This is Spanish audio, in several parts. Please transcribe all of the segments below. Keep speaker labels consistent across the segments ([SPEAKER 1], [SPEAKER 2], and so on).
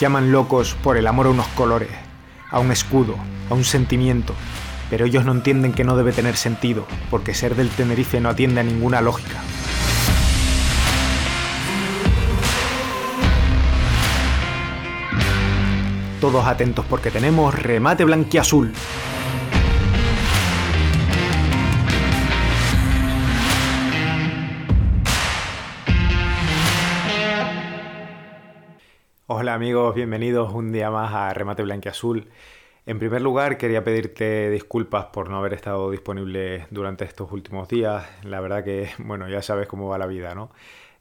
[SPEAKER 1] Llaman locos por el amor a unos colores, a un escudo, a un sentimiento, pero ellos no entienden que no debe tener sentido, porque ser del Tenerife no atiende a ninguna lógica. Todos atentos porque tenemos remate blanquiazul. Hola amigos, bienvenidos un día más a Remate Blanquiazul. En primer lugar, quería pedirte disculpas por no haber estado disponible durante estos últimos días. La verdad que, bueno, ya sabes cómo va la vida, ¿no?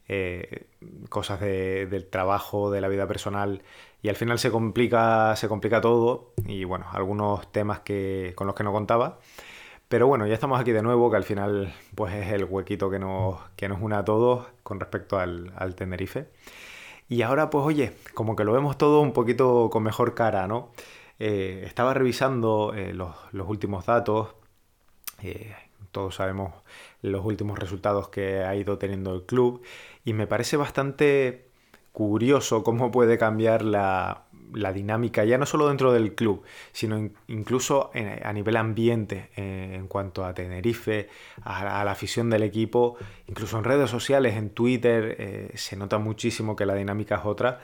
[SPEAKER 1] Eh, cosas del trabajo, de la vida personal, y al final se complica, se complica todo, y bueno, algunos temas que, con los que no contaba. Pero bueno, ya estamos aquí de nuevo, que al final pues es el huequito que nos, que nos une a todos con respecto al Tenerife. Y ahora, pues oye, como que lo vemos todo un poquito con mejor cara, ¿no? Eh, estaba revisando eh, los, últimos datos, eh, todos sabemos los últimos resultados que ha ido teniendo el club, y me parece bastante curioso cómo puede cambiar la, la dinámica, ya no solo dentro del club, sino incluso a nivel ambiente, eh, en cuanto a Tenerife, a, la afición del equipo, incluso en redes sociales, en Twitter, eh, se nota muchísimo que la dinámica es otra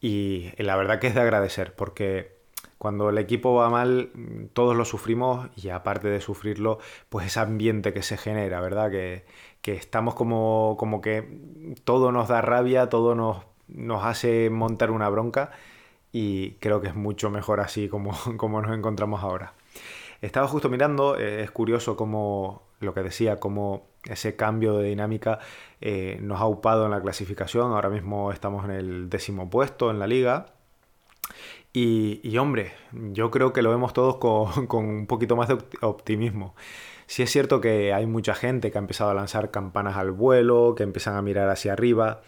[SPEAKER 1] y la verdad que es de agradecer, porque cuando el equipo va mal, todos lo sufrimos y aparte de sufrirlo, pues ese ambiente que se genera, ¿verdad? Que, que estamos como, como que todo nos da rabia, todo nos, nos hace montar una bronca y creo que es mucho mejor así como, como nos encontramos ahora. Estaba justo mirando, eh, es curioso como lo que decía, como ese cambio de dinámica eh, nos ha upado en la clasificación. Ahora mismo estamos en el décimo puesto en la liga. Y, hombre, yo creo que lo vemos todos con, con, un poquito más de optimismo. Sí es cierto que hay mucha gente que ha empezado a lanzar campanas al vuelo, que empiezan a mirar hacia arriba.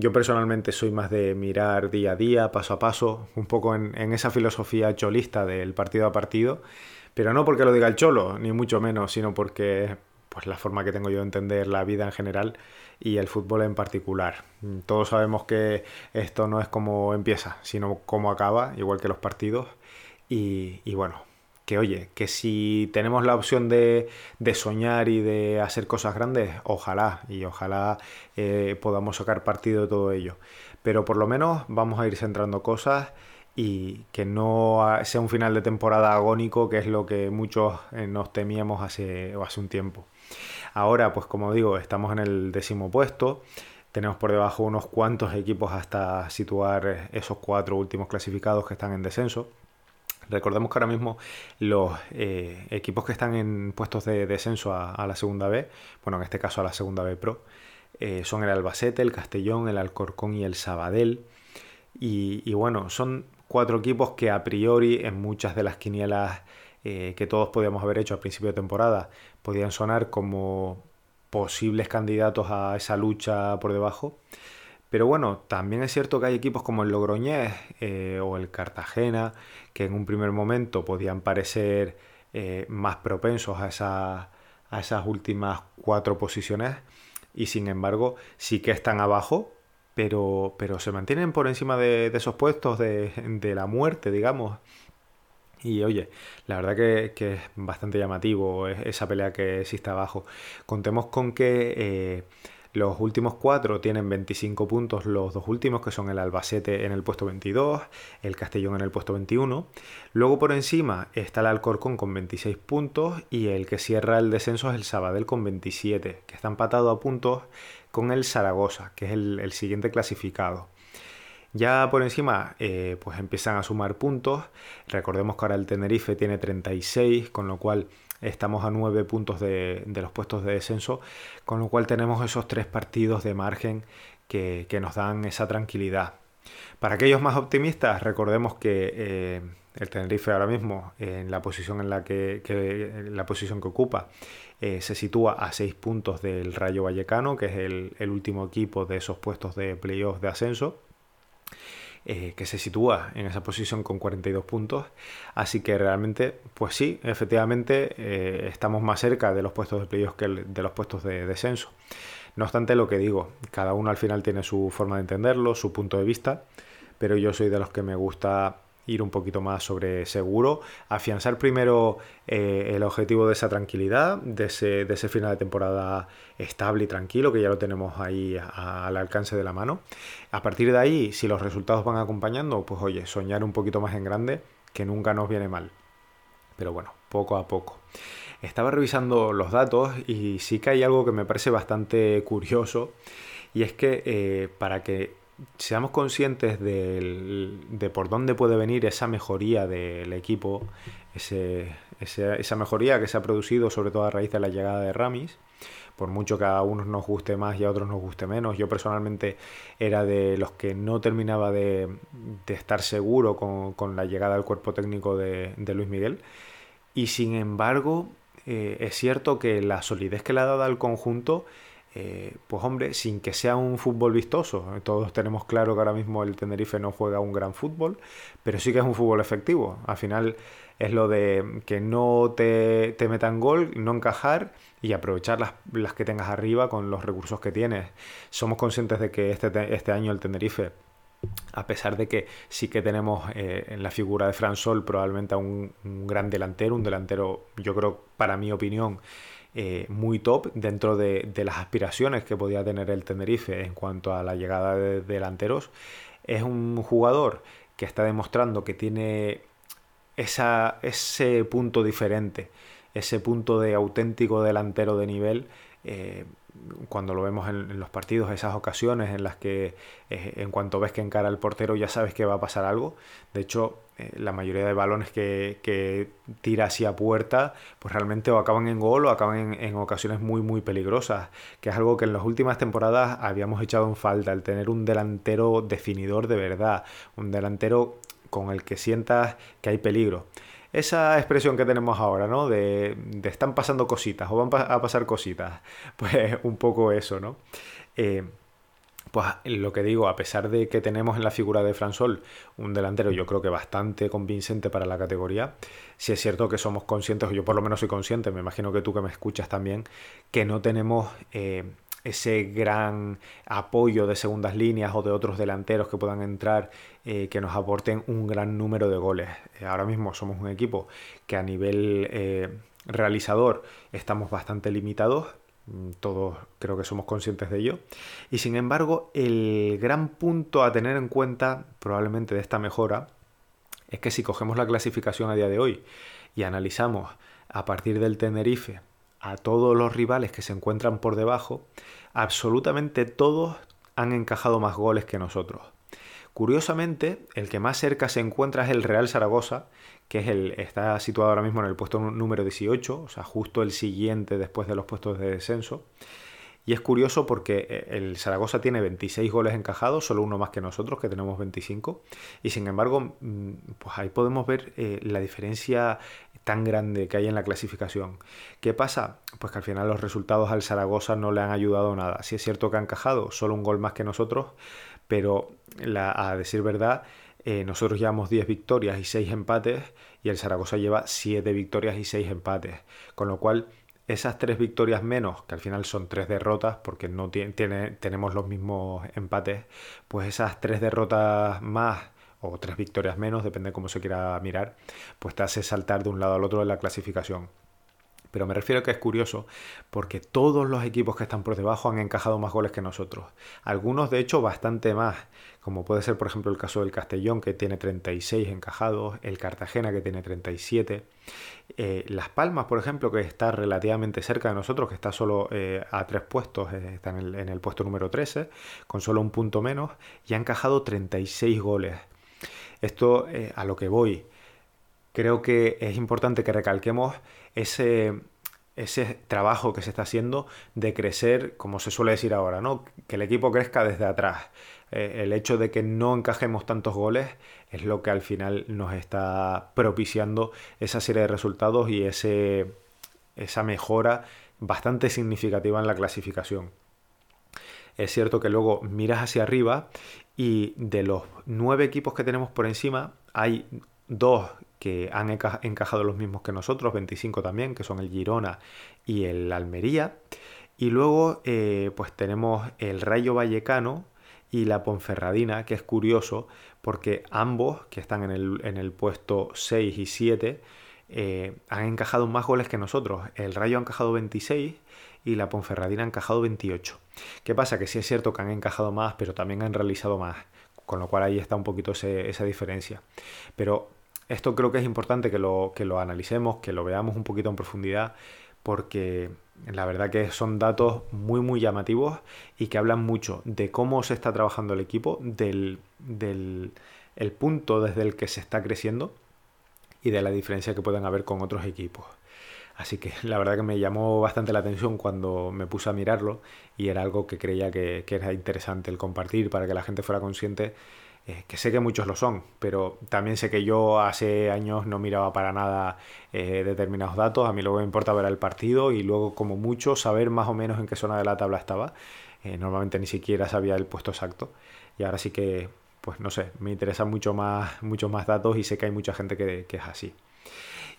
[SPEAKER 1] Yo personalmente soy más de mirar día a día, paso a paso, un poco en, esa filosofía cholista del partido a partido, pero no porque lo diga el cholo, ni mucho menos, sino porque pues la forma que tengo yo de entender la vida en general y el fútbol en particular. Todos sabemos que esto no es como empieza, sino cómo acaba, igual que los partidos. Y bueno, que oye, que si tenemos la opción de, soñar y de hacer cosas grandes, ojalá, y ojalá eh, podamos sacar partido de todo ello. Pero por lo menos vamos a ir centrando cosas y que no sea un final de temporada agónico, que es lo que muchos eh, nos temíamos hace, hace un tiempo. Ahora, pues como digo, estamos en el décimo puesto. Tenemos por debajo unos cuantos equipos hasta situar esos cuatro últimos clasificados que están en descenso. Recordemos que ahora mismo los eh, equipos que están en puestos de descenso a, la segunda B, bueno, en este caso a la segunda B Pro, eh, son el Albacete, el Castellón, el Alcorcón y el Sabadell. Y, bueno, son cuatro equipos que a priori en muchas de las quinielas eh, que todos podíamos haber hecho a principio de temporada podían sonar como posibles candidatos a esa lucha por debajo. Pero bueno, también es cierto que hay equipos como el Logroñés eh, o el Cartagena que en un primer momento podían parecer eh, más propensos a, a esas últimas cuatro posiciones y sin embargo sí que están abajo, pero, pero se mantienen por encima de, esos puestos de, la muerte, digamos. Y oye, la verdad que, es bastante llamativo esa pelea que existe abajo. Contemos con que... Eh, los últimos cuatro tienen 25 puntos, los dos últimos que son el Albacete en el puesto 22, el Castellón en el puesto 21. Luego por encima está el Alcorcón con 26 puntos y el que cierra el descenso es el Sabadell con 27, que está empatado a puntos con el Zaragoza, que es el, siguiente clasificado. Ya por encima, eh, pues empiezan a sumar puntos. Recordemos que ahora el Tenerife tiene 36, con lo cual estamos a nueve puntos de, los puestos de descenso, con lo cual tenemos esos tres partidos de margen que, nos dan esa tranquilidad. Para aquellos más optimistas, recordemos que eh, el Tenerife ahora mismo, en la posición en la que, la posición que ocupa, eh, se sitúa a seis puntos del Rayo Vallecano, que es el, el último equipo de esos puestos de playoff de ascenso. Eh, que se sitúa en esa posición con 42 puntos. Así que realmente, pues sí, efectivamente eh, estamos más cerca de los puestos de playoffs que de los puestos de descenso. No obstante, lo que digo, cada uno al final tiene su forma de entenderlo, su punto de vista, pero yo soy de los que me gusta ir un poquito más sobre seguro, afianzar primero eh, el objetivo de esa tranquilidad, de ese, final de temporada estable y tranquilo, que ya lo tenemos ahí al alcance de la mano. A partir de ahí, si los resultados van acompañando, pues oye, soñar un poquito más en grande, que nunca nos viene mal. Pero bueno, poco a poco. Estaba revisando los datos y sí que hay algo que me parece bastante curioso y es que eh, para que seamos conscientes de por dónde puede venir esa mejoría del equipo, esa mejoría que se ha producido sobre todo a raíz de la llegada de Ramis, por mucho que a unos nos guste más y a otros nos guste menos. Yo personalmente era de los que no terminaba de, estar seguro con, la llegada del cuerpo técnico de, Luis Miguel. Y sin embargo, eh, es cierto que la solidez que le ha dado al conjunto eh, pues hombre, sin que sea un fútbol vistoso, todos tenemos claro que ahora mismo el Tenerife no juega un gran fútbol, pero sí que es un fútbol efectivo. Al final es lo de que no te, metan gol, no encajar y aprovechar las, que tengas arriba con los recursos que tienes. Somos conscientes de que este, este año el Tenerife a pesar de que sí que tenemos eh, en la figura de Fran Sol probablemente a un, gran delantero, un delantero, yo creo, para mi opinión, eh, muy top dentro de, las aspiraciones que podía tener el Tenerife en cuanto a la llegada de delanteros. Es un jugador que está demostrando que tiene esa, ese punto diferente, ese punto de auténtico delantero de nivel. Eh, cuando lo vemos en, los partidos, esas ocasiones en las que eh, en cuanto ves que encara el portero ya sabes que va a pasar algo. De hecho, eh, la mayoría de balones que, que, tira hacia puerta, pues realmente o acaban en gol o acaban en, ocasiones muy, muy peligrosas, que es algo que en las últimas temporadas habíamos echado en falta, el tener un delantero definidor de verdad, un delantero con el que sientas que hay peligro esa expresión que tenemos ahora, ¿no? De, están pasando cositas o van a pasar cositas. Pues un poco eso, ¿no? Eh, pues lo que digo, a pesar de que tenemos en la figura de Fransol un delantero yo creo que bastante convincente para la categoría, sí es cierto que somos conscientes, yo por lo menos soy consciente, me imagino que tú que me escuchas también, que no tenemos... Eh, ese gran apoyo de segundas líneas o de otros delanteros que puedan entrar eh, que nos aporten un gran número de goles. Eh, ahora mismo somos un equipo que a nivel eh, realizador estamos bastante limitados, mm, todos creo que somos conscientes de ello. Y sin embargo, el gran punto a tener en cuenta probablemente de esta mejora es que si cogemos la clasificación a día de hoy y analizamos a partir del Tenerife a todos los rivales que se encuentran por debajo, absolutamente todos han encajado más goles que nosotros. Curiosamente, el que más cerca se encuentra es el Real Zaragoza, que es el, está situado ahora mismo en el puesto número 18, o sea, justo el siguiente después de los puestos de descenso. Y es curioso porque eh, el Zaragoza tiene 26 goles encajados, solo uno más que nosotros, que tenemos 25. Y sin embargo, mm, pues ahí podemos ver eh, la diferencia tan grande que hay en la clasificación. ¿Qué pasa? Pues que al final los resultados al Zaragoza no le han ayudado nada. Sí es cierto que ha encajado solo un gol más que nosotros, pero a decir verdad, eh, nosotros llevamos 10 victorias y 6 empates y el Zaragoza lleva 7 victorias y 6 empates. Con lo cual esas tres victorias menos, que al final son tres derrotas, porque no tiene, tenemos los mismos empates, pues esas tres derrotas más o tres victorias menos, depende de cómo se quiera mirar, pues te hace saltar de un lado al otro de la clasificación. Pero me refiero a que es curioso porque todos los equipos que están por debajo han encajado más goles que nosotros. Algunos, de hecho, bastante más. Como puede ser, por ejemplo, el caso del Castellón, que tiene 36 encajados, el Cartagena, que tiene 37. Eh, Las Palmas, por ejemplo, que está relativamente cerca de nosotros, que está solo eh, a tres puestos, eh, está en el, en el puesto número 13, con solo un punto menos, y ha encajado 36 goles. Esto a lo que voy creo que es importante que recalquemos ese, ese trabajo que se está haciendo de crecer, como se suele decir ahora, ¿no? Que el equipo crezca desde atrás. Eh, el hecho de que no encajemos tantos goles es lo que al final nos está propiciando esa serie de resultados y ese, esa mejora bastante significativa en la clasificación. Es cierto que luego miras hacia arriba y de los nueve equipos que tenemos por encima hay dos que han encajado los mismos que nosotros, 25 también, que son el Girona y el Almería. Y luego eh, pues tenemos el Rayo Vallecano y la Ponferradina, que es curioso porque ambos, que están en el, en el puesto 6 y 7, eh, han encajado más goles que nosotros. El Rayo ha encajado 26 y la Ponferradina ha encajado 28. ¿Qué pasa? Que sí es cierto que han encajado más, pero también han realizado más, con lo cual ahí está un poquito esa diferencia. Pero esto creo que es importante que lo, que lo analicemos, que lo veamos un poquito en profundidad, porque la verdad que son datos muy muy llamativos y que hablan mucho de cómo se está trabajando el equipo, del, del el punto desde el que se está creciendo y de la diferencia que pueden haber con otros equipos. Así que la verdad que me llamó bastante la atención cuando me puse a mirarlo y era algo que creía que, que era interesante el compartir para que la gente fuera consciente eh, que sé que muchos lo son, pero también sé que yo hace años no miraba para nada eh, determinados datos, a mí lo que me importa ver el partido y luego como mucho saber más o menos en qué zona de la tabla estaba. Eh, normalmente ni siquiera sabía el puesto exacto y ahora sí que, pues no sé, me interesan mucho más, muchos más datos y sé que hay mucha gente que, que es así.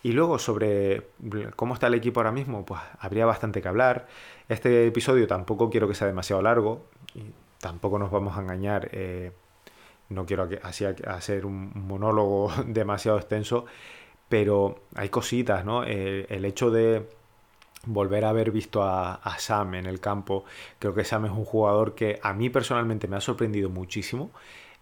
[SPEAKER 1] Y luego sobre cómo está el equipo ahora mismo, pues habría bastante que hablar. Este episodio tampoco quiero que sea demasiado largo y tampoco nos vamos a engañar no quiero hacer un monólogo demasiado extenso, pero hay cositas, ¿no? Eh, el hecho de volver a haber visto a, Sam en el campo, creo que Sam es un jugador que a mí personalmente me ha sorprendido muchísimo.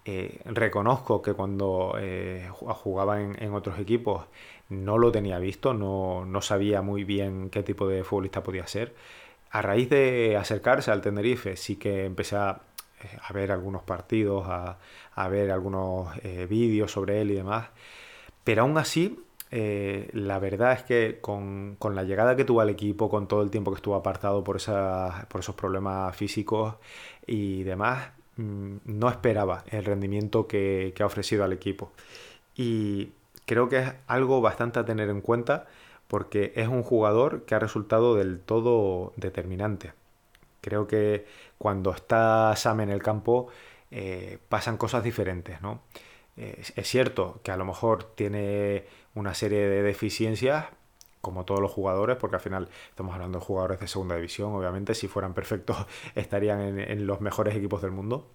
[SPEAKER 1] Eh, reconozco que cuando eh, jugaba en, otros equipos no lo tenía visto, no, no sabía muy bien qué tipo de futbolista podía ser. A raíz de acercarse al Tenerife sí que empecé a a ver algunos partidos, a, ver algunos eh, vídeos sobre él y demás. Pero aún así, eh, la verdad es que con, la llegada que tuvo al equipo, con todo el tiempo que estuvo apartado por, por esos problemas físicos y demás, mm, no esperaba el rendimiento que, que ha ofrecido al equipo. Y creo que es algo bastante a tener en cuenta porque es un jugador que ha resultado del todo determinante. Creo que cuando está Sam en el campo eh, pasan cosas diferentes, ¿no? Es cierto que a lo mejor tiene una serie de deficiencias, como todos los jugadores, porque al final estamos hablando de jugadores de segunda división, obviamente, si fueran perfectos estarían en, los mejores equipos del mundo,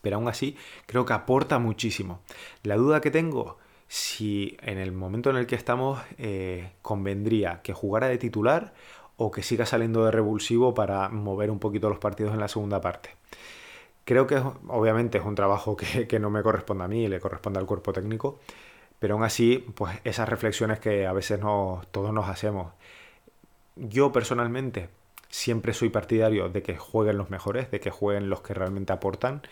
[SPEAKER 1] pero aún así creo que aporta muchísimo. La duda que tengo, si en el momento en el que estamos eh, convendría que jugara de titular o que siga saliendo de revulsivo para mover un poquito los partidos en la segunda parte. Creo que obviamente es un trabajo que, no me corresponde a mí, le corresponde al cuerpo técnico, pero aún así, pues esas reflexiones que a veces todos nos hacemos. Yo personalmente siempre soy partidario de que jueguen los mejores, de que jueguen los que realmente aportan,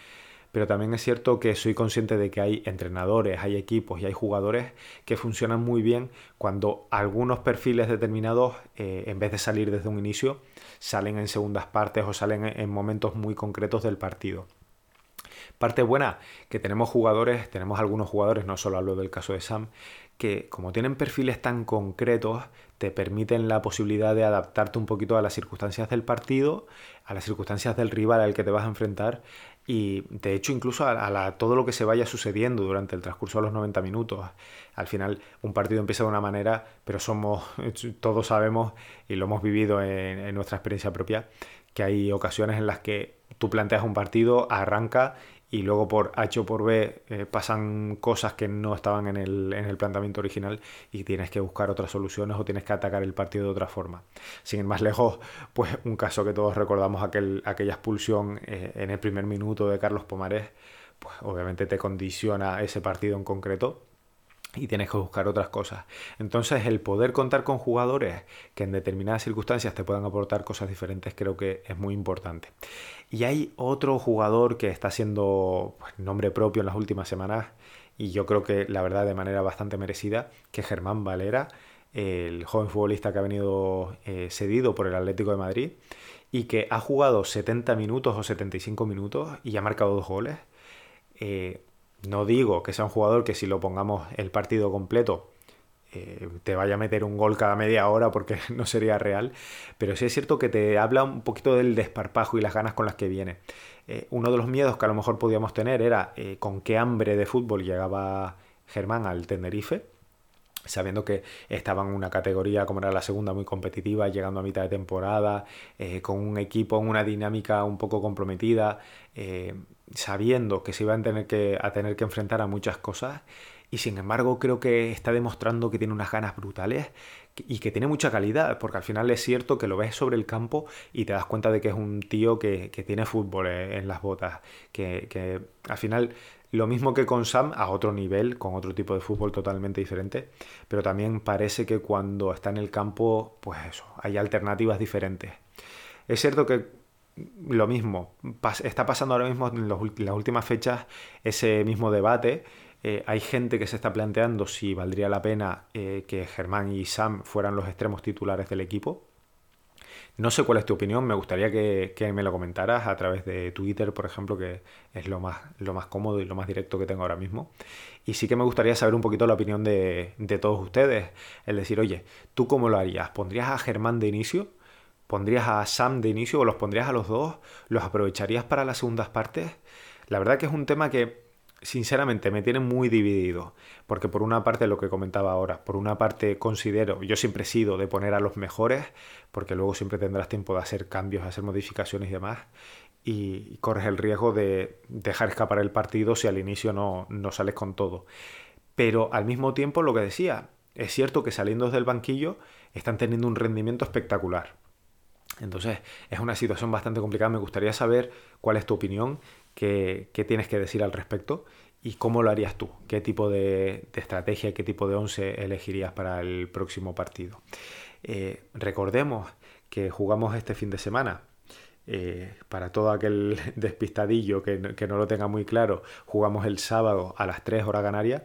[SPEAKER 1] pero también es cierto que soy consciente de que hay entrenadores, hay equipos y hay jugadores que funcionan muy bien cuando algunos perfiles determinados, eh, en vez de salir desde un inicio, salen en segundas partes o salen en momentos muy concretos del partido. Parte buena, que tenemos jugadores, tenemos algunos jugadores, no solo hablo del caso de Sam, que como tienen perfiles tan concretos, te permiten la posibilidad de adaptarte un poquito a las circunstancias del partido, a las circunstancias del rival al que te vas a enfrentar y de hecho incluso a, todo lo que se vaya sucediendo durante el transcurso de los 90 minutos. Al final un partido empieza de una manera, pero somos, todos sabemos y lo hemos vivido en nuestra experiencia propia, que hay ocasiones en las que tú planteas un partido, arranca y luego por H o por B eh, pasan cosas que no estaban en el, en el, planteamiento original y tienes que buscar otras soluciones o tienes que atacar el partido de otra forma. Sin ir más lejos, pues un caso que todos recordamos, aquel, aquella expulsión eh, en el primer minuto de Carlos Pomarés, pues obviamente te condiciona ese partido en concreto y tienes que buscar otras cosas. Entonces el poder contar con jugadores que en determinadas circunstancias te puedan aportar cosas diferentes creo que es muy importante. Y hay otro jugador que está siendo pues, nombre propio en las últimas semanas y yo creo que la verdad de manera bastante merecida, que Germán Valera, el joven futbolista que ha venido eh, cedido por el Atlético de Madrid y que ha jugado 70 minutos o 75 minutos y ha marcado dos goles. Eh, no digo que sea un jugador que si lo pongamos el partido completo eh, te vaya a meter un gol cada media hora porque no sería real, pero sí es cierto que te habla un poquito del desparpajo y las ganas con las que viene. Eh, uno de los miedos que a lo mejor podíamos tener era eh, con qué hambre de fútbol llegaba Germán al Tenerife, sabiendo que estaba en una categoría como era la segunda muy competitiva, llegando a mitad de temporada, con un equipo, una dinámica un poco comprometida sabiendo que se iba a tener que, a tener que enfrentar a muchas cosas y sin embargo creo que está demostrando que tiene unas ganas brutales y que tiene mucha calidad, porque al final es cierto que lo ves sobre el campo y te das cuenta de que es un tío que, tiene fútbol eh, en las botas, que, que, al final lo mismo que con Sam a otro nivel, con otro tipo de fútbol totalmente diferente, pero también parece que cuando está en el campo, pues eso, hay alternativas diferentes. Es cierto que lo mismo, está pasando ahora mismo en, las últimas fechas ese mismo debate. Eh, hay gente que se está planteando si valdría la pena eh, que Germán y Sam fueran los extremos titulares del equipo. No sé cuál es tu opinión, me gustaría que, me lo comentaras a través de Twitter, por ejemplo, que es lo más, lo más cómodo y lo más directo que tengo ahora mismo. Y sí que me gustaría saber un poquito la opinión de, de todos ustedes. Es decir, oye, ¿tú cómo lo harías? ¿Pondrías a Germán de inicio? ¿Pondrías a Sam de inicio o los pondrías a los dos? ¿Los aprovecharías para las segundas partes? La verdad que es un tema que sinceramente me tiene muy dividido, porque por una parte lo que comentaba ahora, por una parte considero, yo siempre he sido de poner a los mejores, porque luego siempre tendrás tiempo de hacer cambios, hacer modificaciones y demás, y corres el riesgo de dejar escapar el partido si al inicio no, no sales con todo. Pero al mismo tiempo lo que decía, es cierto que saliendo del banquillo están teniendo un rendimiento espectacular. Entonces es una situación bastante complicada. Me gustaría saber cuál es tu opinión, qué, tienes que decir al respecto y cómo lo harías tú, qué tipo de, estrategia, qué tipo de once elegirías para el próximo partido. Eh, recordemos que jugamos este fin de semana. Eh, para todo aquel despistadillo que, no lo tenga muy claro, jugamos el sábado a las 3 horas canarias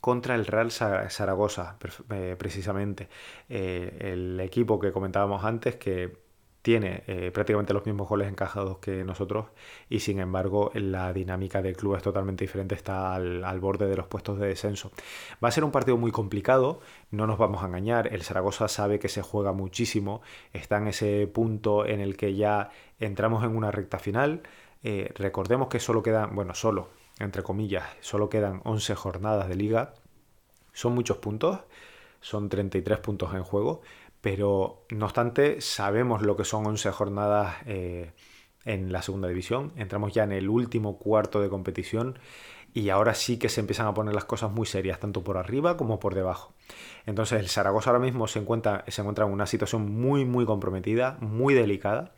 [SPEAKER 1] contra el Real Zaragoza, eh, precisamente. el equipo que comentábamos antes, que tiene eh, prácticamente los mismos goles encajados que nosotros y sin embargo la dinámica del club es totalmente diferente, está al, borde de los puestos de descenso. Va a ser un partido muy complicado, no nos vamos a engañar, el Zaragoza sabe que se juega muchísimo, está en ese punto en el que ya entramos en una recta final, eh, recordemos que solo quedan, bueno, solo, entre comillas, solo quedan 11 jornadas de liga, son muchos puntos, son 33 puntos en juego, pero no obstante sabemos lo que son 11 jornadas eh, en la segunda división, entramos ya en el último cuarto de competición y ahora sí que se empiezan a poner las cosas muy serias, tanto por arriba como por debajo. Entonces el Zaragoza ahora mismo se encuentra, se encuentra en una situación muy muy comprometida, muy delicada.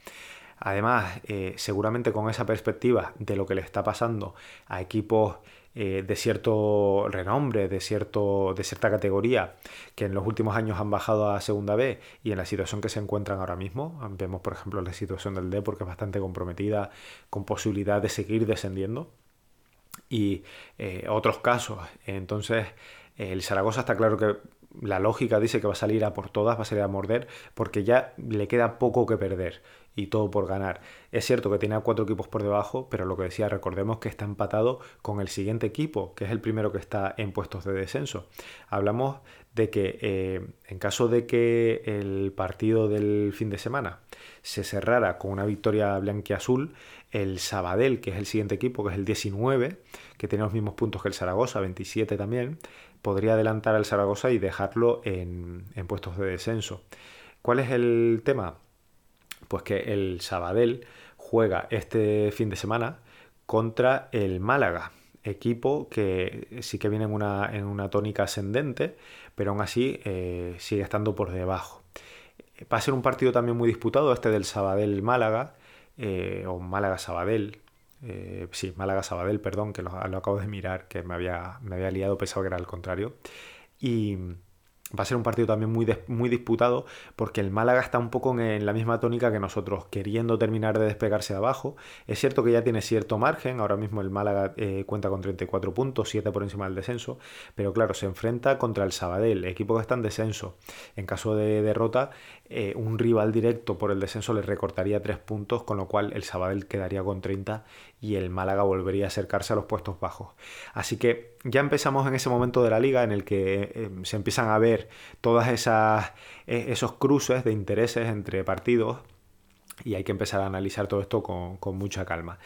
[SPEAKER 1] Además, eh, seguramente con esa perspectiva de lo que le está pasando a equipos eh, de cierto renombre, de, cierto, de cierta categoría, que en los últimos años han bajado a Segunda B y en la situación que se encuentran ahora mismo. Vemos, por ejemplo, la situación del D porque es bastante comprometida, con posibilidad de seguir descendiendo. Y eh, otros casos. Entonces, el Zaragoza está claro que la lógica dice que va a salir a por todas, va a salir a morder, porque ya le queda poco que perder y todo por ganar. Es cierto que tiene a cuatro equipos por debajo, pero lo que decía, recordemos que está empatado con el siguiente equipo, que es el primero que está en puestos de descenso. Hablamos de que eh, en caso de que el partido del fin de semana se cerrara con una victoria blanquiazul, el Sabadell, que es el siguiente equipo, que es el 19, que tiene los mismos puntos que el Zaragoza, 27 también, podría adelantar al Zaragoza y dejarlo en, en puestos de descenso. ¿Cuál es el tema? Pues que el Sabadell juega este fin de semana contra el Málaga, equipo que sí que viene en una, en una tónica ascendente, pero aún así eh, sigue estando por debajo. Va a ser un partido también muy disputado este del Sabadell-Málaga, eh, o Málaga-Sabadell, eh, sí, Málaga-Sabadell, perdón, que lo, lo, acabo de mirar, que me había, me había liado, pensaba que era al contrario. Y Va a ser un partido también muy, muy disputado porque el Málaga está un poco en, la misma tónica que nosotros, queriendo terminar de despegarse de abajo. Es cierto que ya tiene cierto margen, ahora mismo el Málaga eh, cuenta con 34 puntos, 7 por encima del descenso, pero claro, se enfrenta contra el Sabadell, equipo que está en descenso. En caso de derrota, eh, un rival directo por el descenso le recortaría 3 puntos, con lo cual el Sabadell quedaría con 30 y el Málaga volvería a acercarse a los puestos bajos. Así que ya empezamos en ese momento de la liga en el que eh, se empiezan a ver todas esas e, esos cruces de intereses entre partidos y hay que empezar a analizar todo esto con, mucha calma.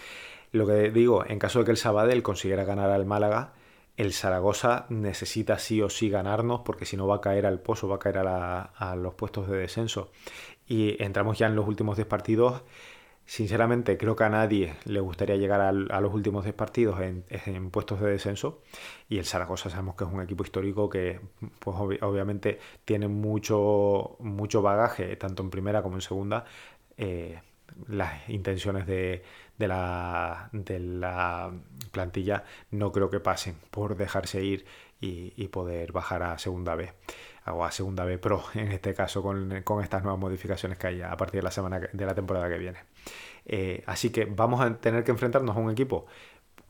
[SPEAKER 1] Lo que digo, en caso de que el Sabadell consiguiera ganar al Málaga, el Zaragoza necesita sí o sí ganarnos porque si no va a caer al pozo, va a caer a, a los puestos de descenso. Y entramos ya en los últimos 10 partidos Sinceramente, creo que a nadie le gustaría llegar a, los últimos 10 partidos en, puestos de descenso. Y el Zaragoza sabemos que es un equipo histórico que, pues, obviamente, tiene mucho, mucho bagaje, tanto en primera como en segunda. Eh, las intenciones de, la, de, la, plantilla no creo que pasen por dejarse ir y, poder bajar a segunda B o a segunda B Pro en este caso con, estas nuevas modificaciones que hay a partir de la semana de la temporada que viene. Eh, así que vamos a tener que enfrentarnos a un equipo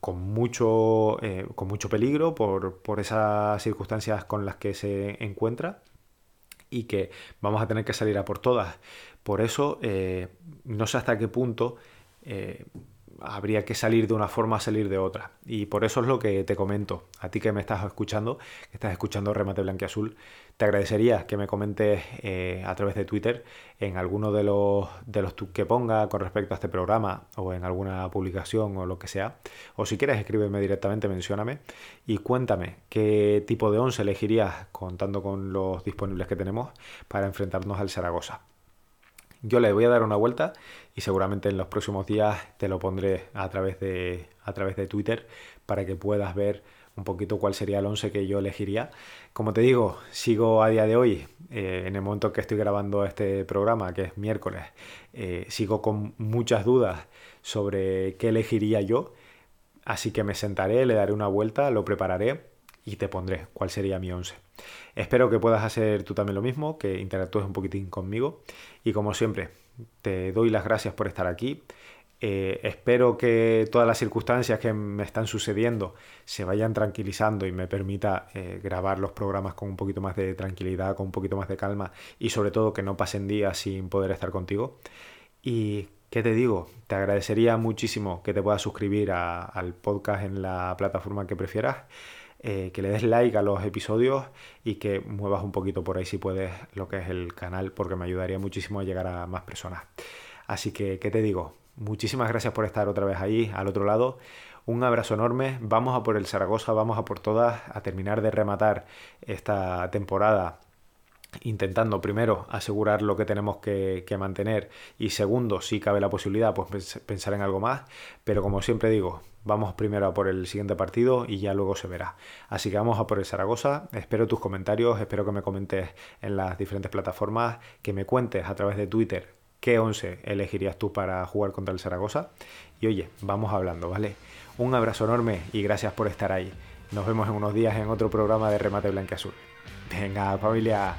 [SPEAKER 1] con mucho, eh, con mucho peligro por, por esas circunstancias con las que se encuentra y que vamos a tener que salir a por todas. Por eso, eh, no sé hasta qué punto eh, habría que salir de una forma, salir de otra. Y por eso es lo que te comento. A ti que me estás escuchando, que estás escuchando Remate Blanquiazul, te agradecería que me comentes eh, a través de Twitter en alguno de los, de los que ponga con respecto a este programa o en alguna publicación o lo que sea. O si quieres, escríbeme directamente, mencióname y cuéntame qué tipo de once elegirías contando con los disponibles que tenemos para enfrentarnos al Zaragoza. Yo le voy a dar una vuelta y seguramente en los próximos días te lo pondré a través de, a través de Twitter para que puedas ver un poquito cuál sería el 11 que yo elegiría. Como te digo, sigo a día de hoy, eh, en el momento que estoy grabando este programa, que es miércoles, eh, sigo con muchas dudas sobre qué elegiría yo. Así que me sentaré, le daré una vuelta, lo prepararé y te pondré cuál sería mi 11. Espero que puedas hacer tú también lo mismo, que interactúes un poquitín conmigo. Y como siempre, te doy las gracias por estar aquí. Eh, espero que todas las circunstancias que me están sucediendo se vayan tranquilizando y me permita eh, grabar los programas con un poquito más de tranquilidad, con un poquito más de calma y sobre todo que no pasen días sin poder estar contigo. Y ¿Qué te digo? Te agradecería muchísimo que te puedas suscribir al podcast en la plataforma que prefieras eh, que le des like a los episodios y que muevas un poquito por ahí si puedes lo que es el canal porque me ayudaría muchísimo a llegar a más personas. Así que, ¿qué te digo? Muchísimas gracias por estar otra vez ahí, al otro lado. Un abrazo enorme. Vamos a por el Zaragoza, vamos a por todas, a terminar de rematar esta temporada intentando primero asegurar lo que tenemos que, mantener y segundo, si cabe la posibilidad, pues pensar en algo más. Pero como siempre digo, vamos primero a por el siguiente partido y ya luego se verá. Así que vamos a por el Zaragoza. Espero tus comentarios, espero que me comentes en las diferentes plataformas, que me cuentes a través de Twitter qué 11 elegirías tú para jugar contra el Zaragoza. Y oye, vamos hablando, ¿vale? Un abrazo enorme y gracias por estar ahí. Nos vemos en unos días en otro programa de Remate Blanca Azul. Venga, familia.